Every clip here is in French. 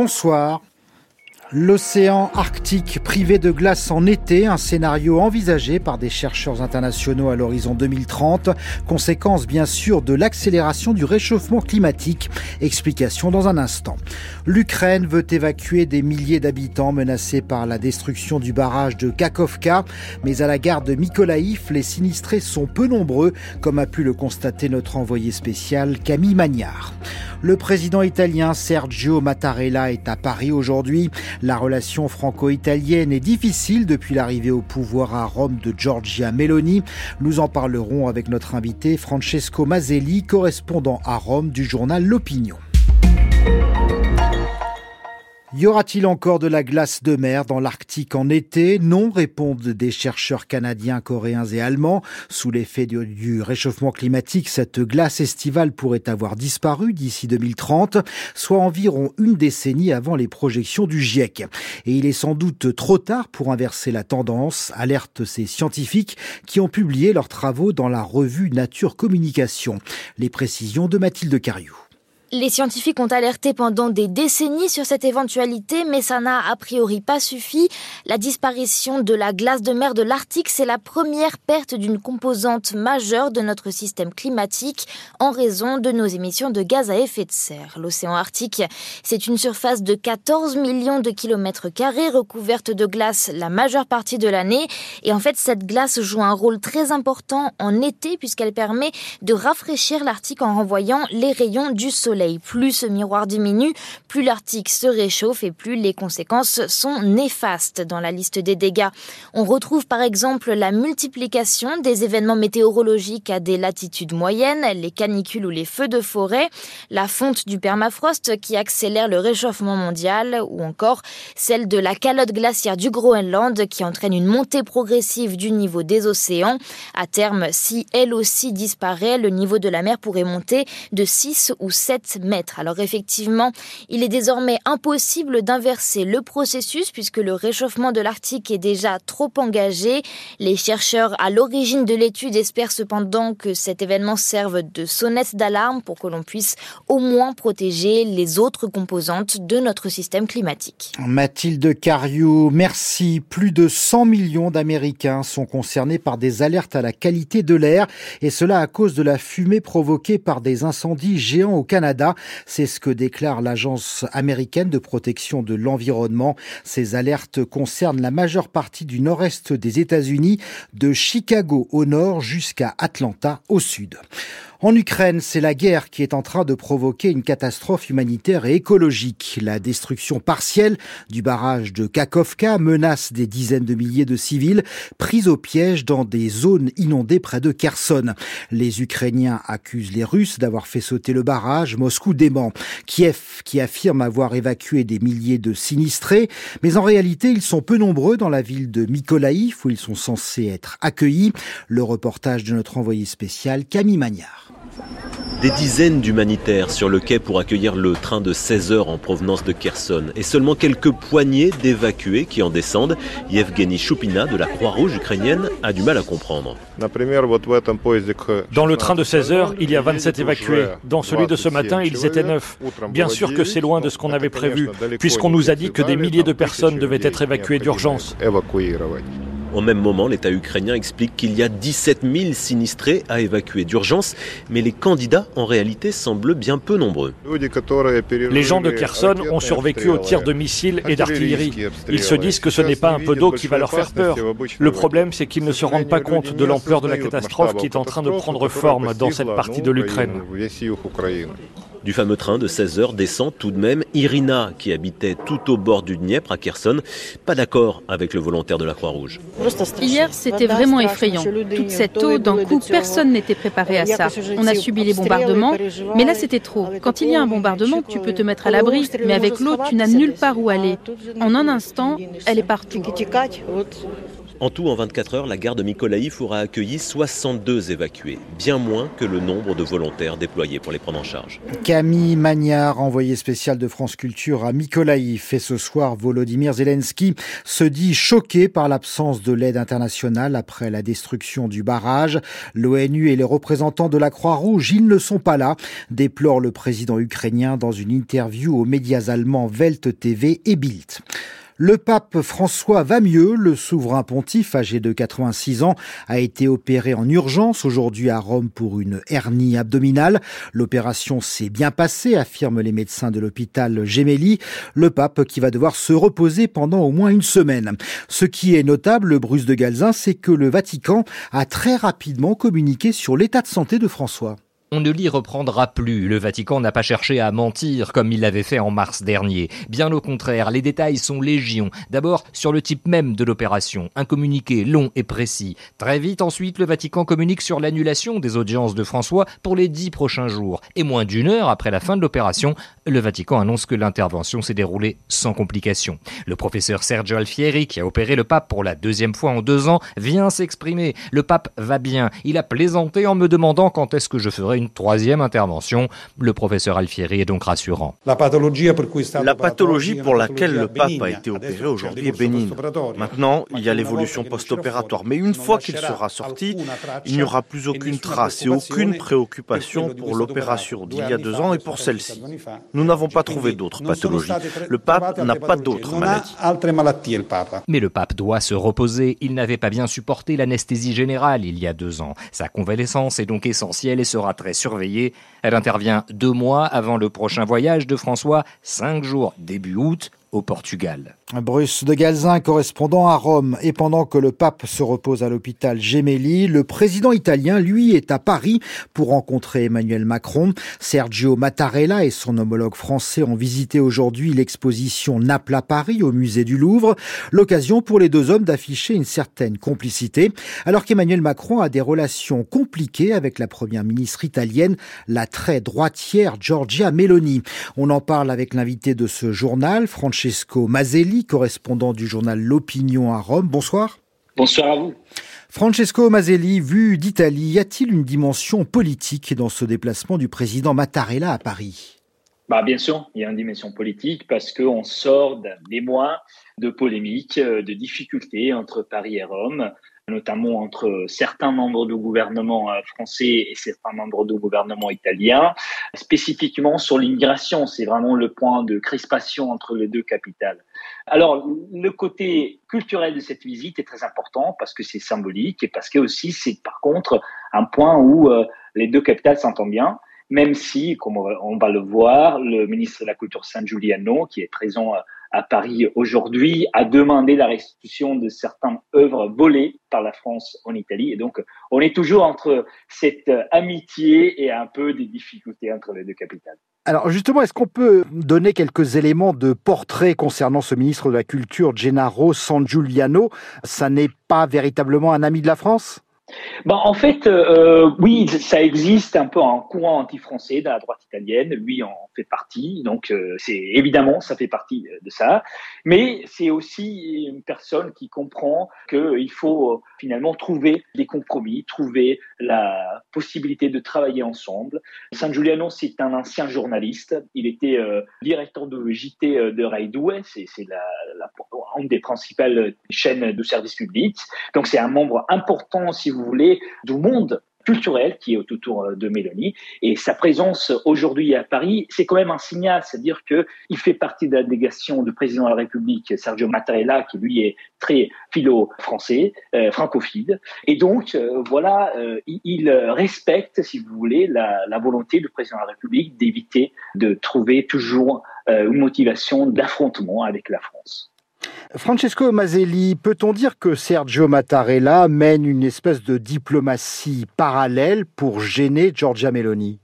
bonsoir. L'océan Arctique privé de glace en été, un scénario envisagé par des chercheurs internationaux à l'horizon 2030, conséquence bien sûr de l'accélération du réchauffement climatique. Explication dans un instant. L'Ukraine veut évacuer des milliers d'habitants menacés par la destruction du barrage de Kakovka, mais à la gare de Mykolaïv, les sinistrés sont peu nombreux, comme a pu le constater notre envoyé spécial Camille Magnard. Le président italien Sergio Mattarella est à Paris aujourd'hui. La relation franco-italienne est difficile depuis l'arrivée au pouvoir à Rome de Giorgia Meloni. Nous en parlerons avec notre invité Francesco Mazzelli, correspondant à Rome du journal L'Opinion. Y aura-t-il encore de la glace de mer dans l'Arctique en été? Non, répondent des chercheurs canadiens, coréens et allemands. Sous l'effet du, réchauffement climatique, cette glace estivale pourrait avoir disparu d'ici 2030, soit environ une décennie avant les projections du GIEC. Et il est sans doute trop tard pour inverser la tendance, alertent ces scientifiques qui ont publié leurs travaux dans la revue Nature Communication. Les précisions de Mathilde Cariou. Les scientifiques ont alerté pendant des décennies sur cette éventualité, mais ça n'a a priori pas suffi. La disparition de la glace de mer de l'Arctique, c'est la première perte d'une composante majeure de notre système climatique en raison de nos émissions de gaz à effet de serre. L'océan Arctique, c'est une surface de 14 millions de kilomètres carrés recouverte de glace la majeure partie de l'année. Et en fait, cette glace joue un rôle très important en été puisqu'elle permet de rafraîchir l'Arctique en renvoyant les rayons du soleil. Plus ce miroir diminue, plus l'Arctique se réchauffe et plus les conséquences sont néfastes dans la liste des dégâts. On retrouve par exemple la multiplication des événements météorologiques à des latitudes moyennes, les canicules ou les feux de forêt, la fonte du permafrost qui accélère le réchauffement mondial ou encore celle de la calotte glaciaire du Groenland qui entraîne une montée progressive du niveau des océans. À terme, si elle aussi disparaît, le niveau de la mer pourrait monter de 6 ou 7 Alors effectivement, il est désormais impossible d'inverser le processus puisque le réchauffement de l'Arctique est déjà trop engagé. Les chercheurs à l'origine de l'étude espèrent cependant que cet événement serve de sonnette d'alarme pour que l'on puisse au moins protéger les autres composantes de notre système climatique. Mathilde Cariou, merci. Plus de 100 millions d'Américains sont concernés par des alertes à la qualité de l'air et cela à cause de la fumée provoquée par des incendies géants au Canada. C'est ce que déclare l'Agence américaine de protection de l'environnement. Ces alertes concernent la majeure partie du nord-est des États-Unis, de Chicago au nord jusqu'à Atlanta au sud. En Ukraine, c'est la guerre qui est en train de provoquer une catastrophe humanitaire et écologique. La destruction partielle du barrage de Kakovka menace des dizaines de milliers de civils pris au piège dans des zones inondées près de Kherson. Les Ukrainiens accusent les Russes d'avoir fait sauter le barrage. Moscou dément. Kiev qui affirme avoir évacué des milliers de sinistrés. Mais en réalité, ils sont peu nombreux dans la ville de Mykolaïv où ils sont censés être accueillis. Le reportage de notre envoyé spécial Camille Magnard. Des dizaines d'humanitaires sur le quai pour accueillir le train de 16 heures en provenance de Kherson et seulement quelques poignées d'évacués qui en descendent. Yevgeny Choupina de la Croix-Rouge ukrainienne a du mal à comprendre. Dans le train de 16 heures, il y a 27 évacués. Dans celui de ce matin, ils étaient 9. Bien sûr que c'est loin de ce qu'on avait prévu, puisqu'on nous a dit que des milliers de personnes devaient être évacuées d'urgence. Au même moment, l'État ukrainien explique qu'il y a 17 000 sinistrés à évacuer d'urgence, mais les candidats en réalité semblent bien peu nombreux. Les gens de Kherson ont survécu aux tirs de missiles et d'artillerie. Ils se disent que ce n'est pas un peu d'eau qui va leur faire peur. Le problème, c'est qu'ils ne se rendent pas compte de l'ampleur de la catastrophe qui est en train de prendre forme dans cette partie de l'Ukraine. Du fameux train de 16 heures descend tout de même Irina, qui habitait tout au bord du Dniepr à Kherson, pas d'accord avec le volontaire de la Croix-Rouge. Hier, c'était vraiment effrayant. Toute cette eau, d'un coup, personne n'était préparé à ça. On a subi les bombardements, mais là, c'était trop. Quand il y a un bombardement, tu peux te mettre à l'abri, mais avec l'eau, tu n'as nulle part où aller. En un instant, elle est partout. En tout, en 24 heures, la gare de Mykolaïv aura accueilli 62 évacués, bien moins que le nombre de volontaires déployés pour les prendre en charge. Camille Magnard, envoyé spécial de France Culture à Mykolaïv. Et ce soir, Volodymyr Zelensky se dit choqué par l'absence de l'aide internationale après la destruction du barrage. L'ONU et les représentants de la Croix-Rouge, ils ne sont pas là, déplore le président ukrainien dans une interview aux médias allemands Welt TV et Bild. Le pape François va mieux. Le souverain pontife, âgé de 86 ans, a été opéré en urgence aujourd'hui à Rome pour une hernie abdominale. L'opération s'est bien passée, affirment les médecins de l'hôpital Gemelli. Le pape qui va devoir se reposer pendant au moins une semaine. Ce qui est notable, Bruce de Galzin, c'est que le Vatican a très rapidement communiqué sur l'état de santé de François. On ne l'y reprendra plus. Le Vatican n'a pas cherché à mentir comme il l'avait fait en mars dernier. Bien au contraire, les détails sont légion. D'abord sur le type même de l'opération, un communiqué long et précis. Très vite ensuite, le Vatican communique sur l'annulation des audiences de François pour les dix prochains jours. Et moins d'une heure après la fin de l'opération, le Vatican annonce que l'intervention s'est déroulée sans complications. Le professeur Sergio Alfieri, qui a opéré le pape pour la deuxième fois en deux ans, vient s'exprimer. Le pape va bien. Il a plaisanté en me demandant quand est-ce que je ferai une troisième intervention. Le professeur Alfieri est donc rassurant. La pathologie pour laquelle le pape a été opéré aujourd'hui est bénigne. Maintenant, il y a l'évolution post-opératoire. Mais une fois qu'il sera sorti, il n'y aura plus aucune trace et aucune préoccupation pour l'opération d'il y a deux ans et pour celle-ci. Nous n'avons pas trouvé d'autres pathologies. Le pape n'a pas d'autres maladies. Mais le pape doit se reposer. Il n'avait pas bien supporté l'anesthésie générale il y a deux ans. Sa convalescence est donc essentielle et sera très surveillée. Elle intervient deux mois avant le prochain voyage de François, cinq jours début août au Portugal. Bruce de Galzin, correspondant à Rome. Et pendant que le pape se repose à l'hôpital Gemelli, le président italien, lui, est à Paris pour rencontrer Emmanuel Macron. Sergio Mattarella et son homologue français ont visité aujourd'hui l'exposition Naples à Paris au musée du Louvre. L'occasion pour les deux hommes d'afficher une certaine complicité, alors qu'Emmanuel Macron a des relations compliquées avec la première ministre italienne, la très droitière Giorgia Meloni. On en parle avec l'invité de ce journal, Francesco Mazzelli, correspondant du journal L'Opinion à Rome. Bonsoir. Bonsoir à vous. Francesco Mazzelli, vu d'Italie, y a-t-il une dimension politique dans ce déplacement du président Mattarella à Paris? Bah, Bien sûr, il y a une dimension politique parce qu'on sort des mois de polémiques, euh, de difficultés entre Paris et Rome notamment entre certains membres du gouvernement euh, français et certains membres du gouvernement italien, spécifiquement sur l'immigration. C'est vraiment le point de crispation entre les deux capitales. Alors, le côté culturel de cette visite est très important parce que c'est symbolique et parce que aussi c'est par contre un point où euh, les deux capitales s'entendent bien même si, comme on va le voir, le ministre de la Culture San Giuliano, qui est présent euh, à Paris aujourd'hui a demandé la restitution de certaines œuvres volées par la France en Italie. Et donc, on est toujours entre cette amitié et un peu des difficultés entre les deux capitales. Alors justement, est-ce qu'on peut donner quelques éléments de portrait concernant ce ministre de la Culture, Gennaro San Giuliano? Ça n'est pas véritablement un ami de la France? Ben, en fait, euh, oui, ça existe un peu un courant anti-français dans la droite italienne. Lui en fait partie, donc euh, c'est évidemment ça fait partie de ça. Mais c'est aussi une personne qui comprend qu'il faut euh, finalement trouver des compromis, trouver la possibilité de travailler ensemble. San Giuliano, c'est un ancien journaliste. Il était directeur de JT de Rai 2, c'est la, une des principales chaînes de service public. Donc c'est un membre important, si vous vous voulez, du monde culturel qui est autour euh, de Mélanie. Et sa présence aujourd'hui à Paris, c'est quand même un signal, c'est-à-dire qu'il fait partie de la délégation du président de la République, Sergio Mattarella, qui lui est très philo-français, euh, francophile. Et donc, euh, voilà, il, respecte, si vous voulez, la, la, volonté du président de la République d'éviter de trouver toujours une motivation d'affrontement avec la France. Francesco Mazzelli, peut-on dire que Sergio Mattarella mène une espèce de diplomatie parallèle pour gêner Giorgia Meloni?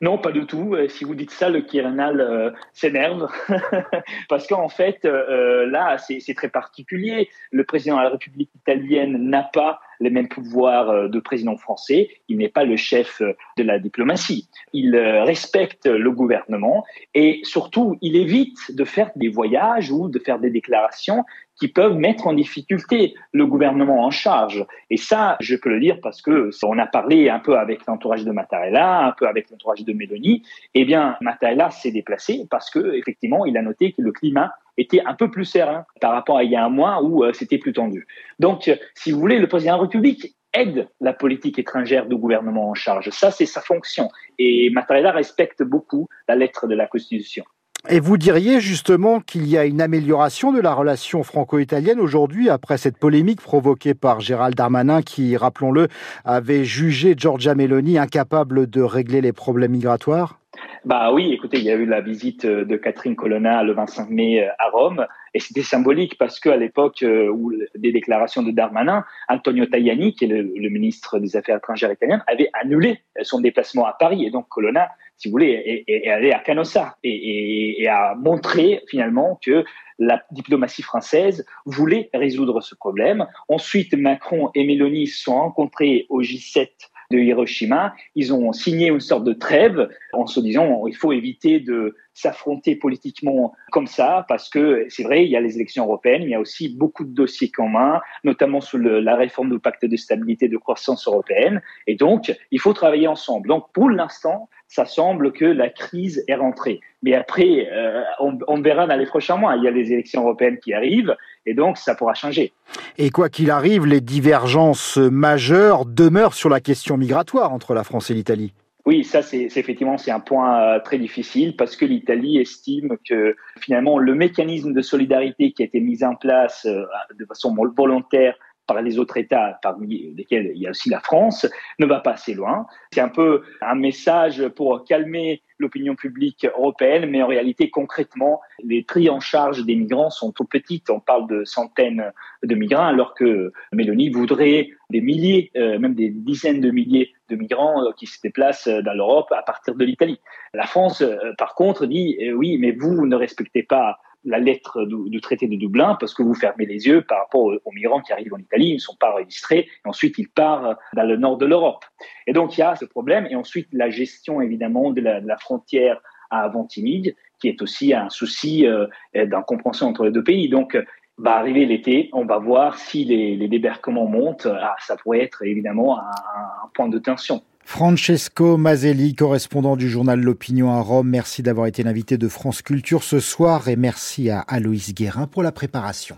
Non, pas du tout. Euh, si vous dites ça, le Quirinal euh, s'énerve. Parce qu'en fait, euh, là, c'est très particulier. Le président de la République italienne n'a pas les mêmes pouvoirs de président français. Il n'est pas le chef de la diplomatie. Il respecte le gouvernement et surtout, il évite de faire des voyages ou de faire des déclarations qui peuvent mettre en difficulté le gouvernement en charge. Et ça, je peux le dire parce que on a parlé un peu avec l'entourage de Mattarella, un peu avec l'entourage de Mélanie. Eh bien, Mattarella s'est déplacé parce que effectivement, il a noté que le climat était un peu plus serein par rapport à il y a un mois où euh, c'était plus tendu. Donc, si vous voulez, le président de la République aide la politique étrangère du gouvernement en charge. Ça, c'est sa fonction. Et Mattarella respecte beaucoup la lettre de la Constitution. Et vous diriez justement qu'il y a une amélioration de la relation franco-italienne aujourd'hui après cette polémique provoquée par Gérald Darmanin qui, rappelons-le, avait jugé Giorgia Meloni incapable de régler les problèmes migratoires? Bah oui, écoutez, il y a eu la visite de Catherine Colonna le 25 mai à Rome, et c'était symbolique parce qu'à l'époque euh, où des déclarations de Darmanin, Antonio Tajani, qui est le, ministre des Affaires étrangères italien, avait annulé son déplacement à Paris, et donc Colonna, si vous voulez, est, allé à Canossa et, a montré finalement que la diplomatie française voulait résoudre ce problème. Ensuite, Macron et Mélanie se sont rencontrés au G7 de Hiroshima, ils ont signé une sorte de trêve en se disant il faut éviter de s'affronter politiquement comme ça parce que c'est vrai, il y a les élections européennes, mais il y a aussi beaucoup de dossiers communs, notamment sur la réforme du pacte de stabilité et de croissance européenne. Et donc, il faut travailler ensemble. Donc, pour l'instant, ça semble que la crise est rentrée. Mais après, euh, on, on, verra dans les prochains mois. Il y a les élections européennes qui arrivent et donc ça pourra changer. Et quoi qu'il arrive, les divergences majeures demeurent sur la question migratoire entre la France et l'Italie. Oui, ça c'est effectivement c'est un point euh, très difficile parce que l'Italie estime que finalement le mécanisme de solidarité qui a été mis en place euh, de façon volontaire les autres États, parmi lesquels il y a aussi la France, ne va pas assez loin. C'est un peu un message pour calmer l'opinion publique européenne, mais en réalité, concrètement, les prix en charge des migrants sont trop petites. On parle de centaines de migrants, alors que Mélanie voudrait des milliers, euh, même des dizaines de milliers de migrants euh, qui se déplacent dans l'Europe à partir de l'Italie. La France, euh, par contre, dit oui, mais vous ne respectez pas la lettre du, traité de Dublin parce que vous fermez les yeux par rapport aux, migrants qui arrivent en Italie, ils ne sont pas enregistrés, et ensuite ils partent dans le nord de l'Europe. Et donc il y a ce problème, et ensuite la gestion évidemment de la, frontière à Ventimiglia, qui est aussi un souci euh, d'incompréhension entre les deux pays. Donc va arriver l'été, on va voir si les, débarquements montent, ah, ça pourrait être évidemment un point de tension. Francesco Mazelli, correspondant du journal L'Opinion à Rome, merci d'avoir été l'invité de France Culture ce soir et merci à Aloïs Guérin pour la préparation.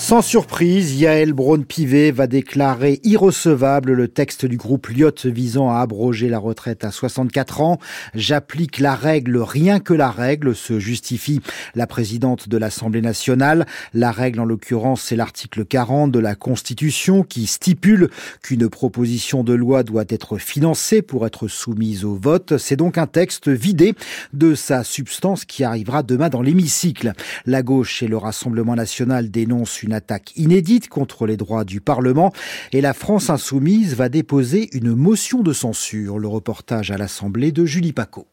Sans surprise, Yael Braun-Pivet va déclarer irrecevable le texte du groupe Lyot visant à abroger la retraite à 64 ans. J'applique la règle, rien que la règle, se justifie la présidente de l'Assemblée nationale. La règle, en l'occurrence, c'est l'article 40 de la Constitution qui stipule qu'une proposition de loi doit être financée pour être soumise au vote. C'est donc un texte vidé de sa substance qui arrivera demain dans l'hémicycle. La gauche et le Rassemblement national dénoncent attaque inédite contre les droits du Parlement et la France insoumise va déposer une motion de censure. Le reportage à l'Assemblée de Julie Paco.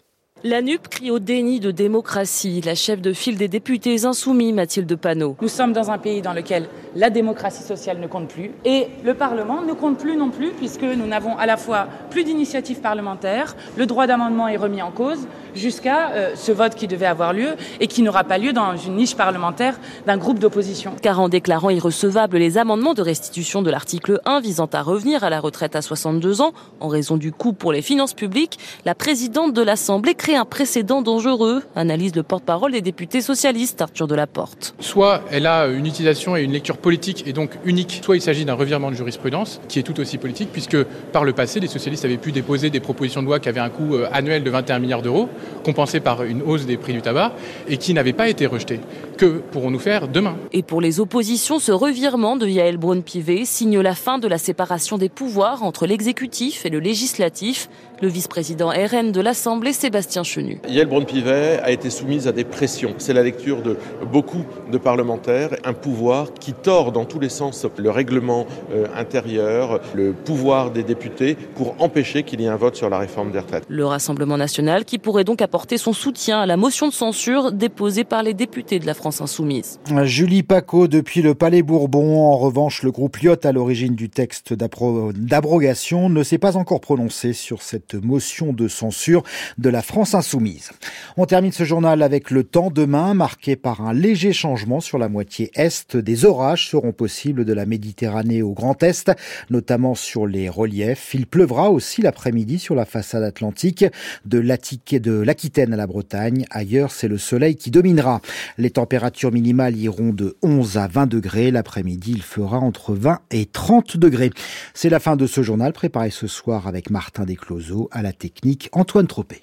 La NUP crie au déni de démocratie. La chef de file des députés insoumis, Mathilde Panot. Nous sommes dans un pays dans lequel la démocratie sociale ne compte plus et le Parlement ne compte plus non plus puisque nous n'avons à la fois plus d'initiatives parlementaires, le droit d'amendement est remis en cause jusqu'à euh, ce vote qui devait avoir lieu et qui n'aura pas lieu dans une niche parlementaire d'un groupe d'opposition. Car en déclarant irrecevables les amendements de restitution de l'article 1 visant à revenir à la retraite à 62 ans en raison du coût pour les finances publiques, la présidente de l'Assemblée crée un précédent dangereux, analyse le porte-parole des députés socialistes, Arthur Delaporte. Soit elle a une utilisation et une lecture politique et donc unique, soit il s'agit d'un revirement de jurisprudence qui est tout aussi politique, puisque par le passé, les socialistes avaient pu déposer des propositions de loi qui avaient un coût euh, annuel de 21 milliards d'euros, compensé par une hausse des prix du tabac, et qui n'avaient pas été rejetées. Que pourrons-nous faire demain? Et pour les oppositions, ce revirement de Yael Braun-Pivet signe la fin de la séparation des pouvoirs entre l'exécutif et le législatif. Le vice-président RN de l'Assemblée, Sébastien Chenu. Yael Braun-Pivet a été soumise à des pressions. C'est la lecture de beaucoup de parlementaires. Un pouvoir qui tord dans tous les sens le règlement euh, intérieur, le pouvoir des députés pour empêcher qu'il y ait un vote sur la réforme des retraites. Le Rassemblement national qui pourrait donc apporter son soutien à la motion de censure déposée par les députés de la France France Insoumise. Julie Paco, depuis le Palais Bourbon, en revanche, le groupe Lyot, à l'origine du texte d'abrogation, ne s'est pas encore prononcé sur cette motion de censure de la France Insoumise. On termine ce journal avec le temps demain, marqué par un léger changement sur la moitié est. Des orages seront possibles de la Méditerranée au Grand Est, notamment sur les reliefs. Il pleuvra aussi l'après-midi sur la façade atlantique de l'Aquitaine à la Bretagne. Ailleurs, c'est le soleil qui dominera. Les températures minimales iront de 11 à 20 degrés. L'après-midi, il fera entre 20 et 30 degrés. C'est la fin de ce journal préparé ce soir avec Martin Descloseaux à la technique Antoine Tropé.